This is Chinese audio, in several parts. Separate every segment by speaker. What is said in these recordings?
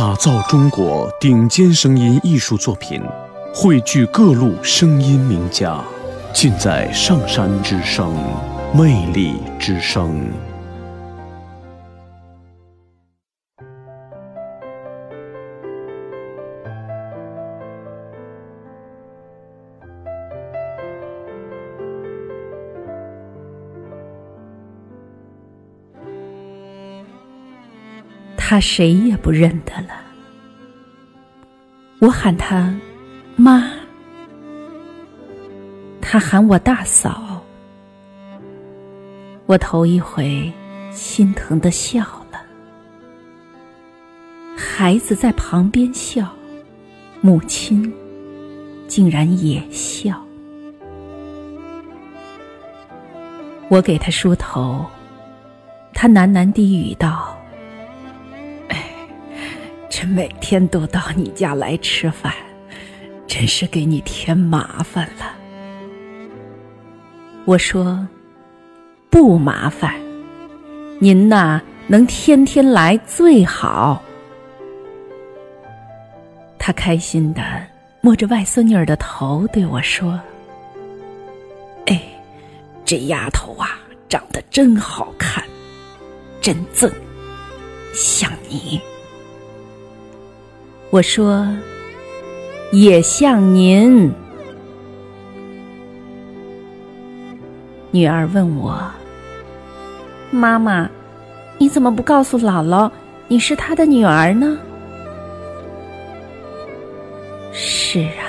Speaker 1: 打造中国顶尖声音艺术作品，汇聚各路声音名家，尽在上山之声，魅力之声。
Speaker 2: 他谁也不认得了，我喊他妈，他喊我大嫂，我头一回心疼的笑了。孩子在旁边笑，母亲竟然也笑。我给他梳头，他喃喃低语道。每天都到你家来吃饭，真是给你添麻烦了。我说不麻烦，您呐能天天来最好。他开心的摸着外孙女儿的头对我说：“哎，这丫头啊，长得真好看，真正像你。”我说：“也像您。”女儿问我：“妈妈，你怎么不告诉姥姥你是她的女儿呢？”是啊，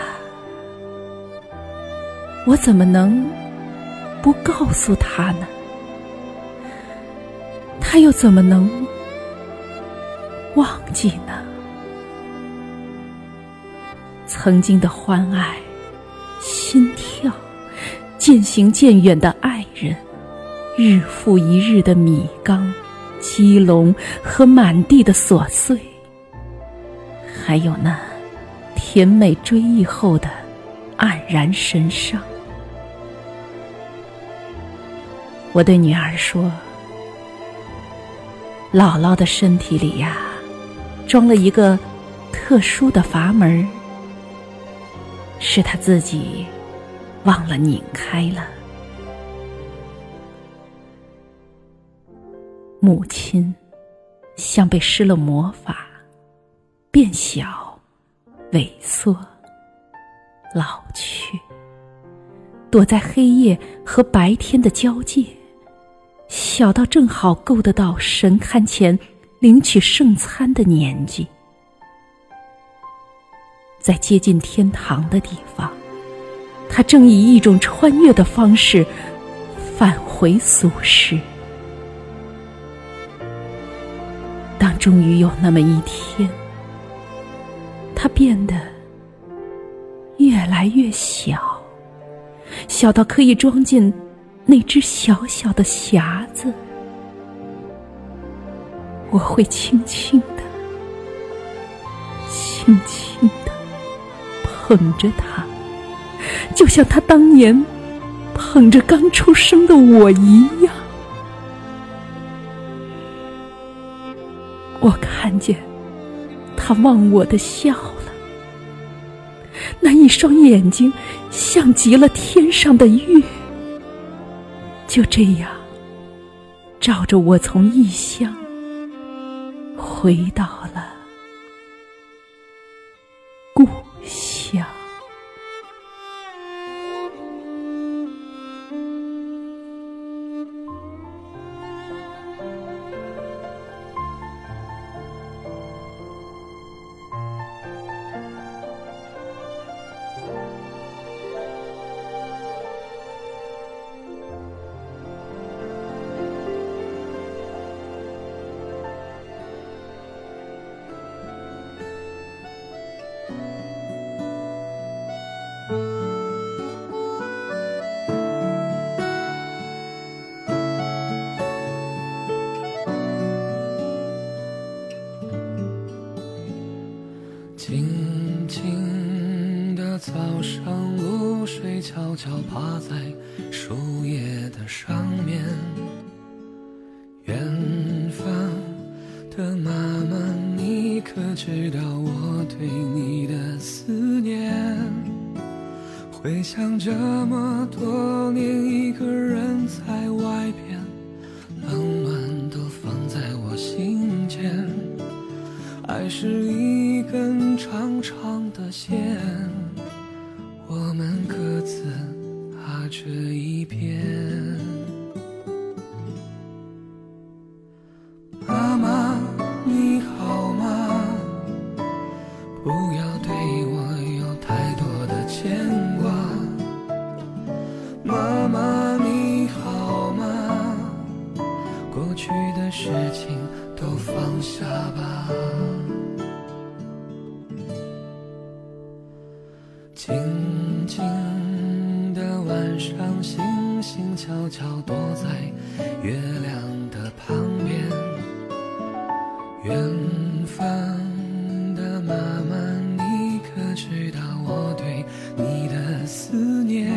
Speaker 2: 我怎么能不告诉她呢？她又怎么能忘记呢？曾经的欢爱、心跳、渐行渐远的爱人，日复一日的米缸、鸡笼和满地的琐碎，还有那甜美追忆后的黯然神伤。我对女儿说：“姥姥的身体里呀，装了一个特殊的阀门。”是他自己忘了拧开了。母亲像被施了魔法，变小、萎缩、老去，躲在黑夜和白天的交界，小到正好够得到神龛前领取圣餐的年纪。在接近天堂的地方，他正以一种穿越的方式返回俗世。当终于有那么一天，他变得越来越小，小到可以装进那只小小的匣子，我会轻轻的，轻轻。捧着他，就像他当年捧着刚出生的我一样。我看见他望我的笑了，那一双眼睛像极了天上的月，就这样照着我从异乡回到了
Speaker 3: 静静的早上，露水悄悄趴在树叶的上面。远方的妈妈，你你可知道我对你的思念？回想这么多年，一个人在这一边。妈妈，你好吗？不要对我有太多的牵挂。妈妈，你好吗？过去的事情都放下吧。星星悄悄躲在月亮的旁边。远方的妈妈，你可知道我对你的思念？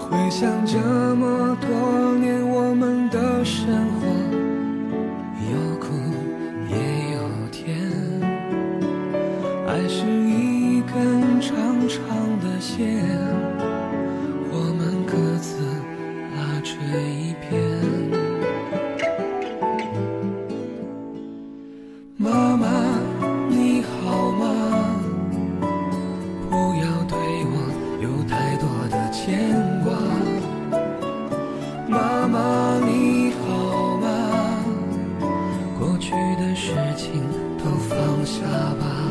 Speaker 3: 回想这么多年，我们的身事情都放下吧。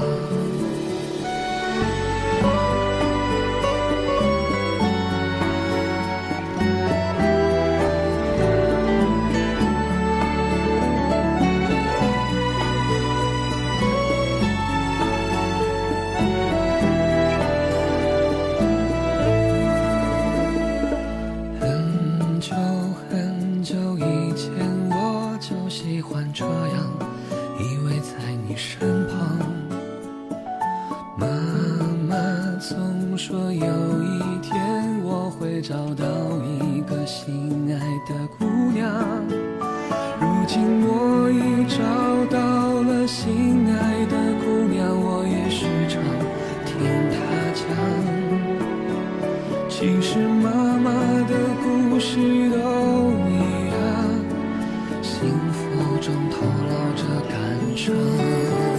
Speaker 3: 总说有一天我会找到一个心爱的姑娘，如今我已找到了心爱的姑娘，我也时常听她讲。其实妈妈的故事都一样，幸福中透露着感伤。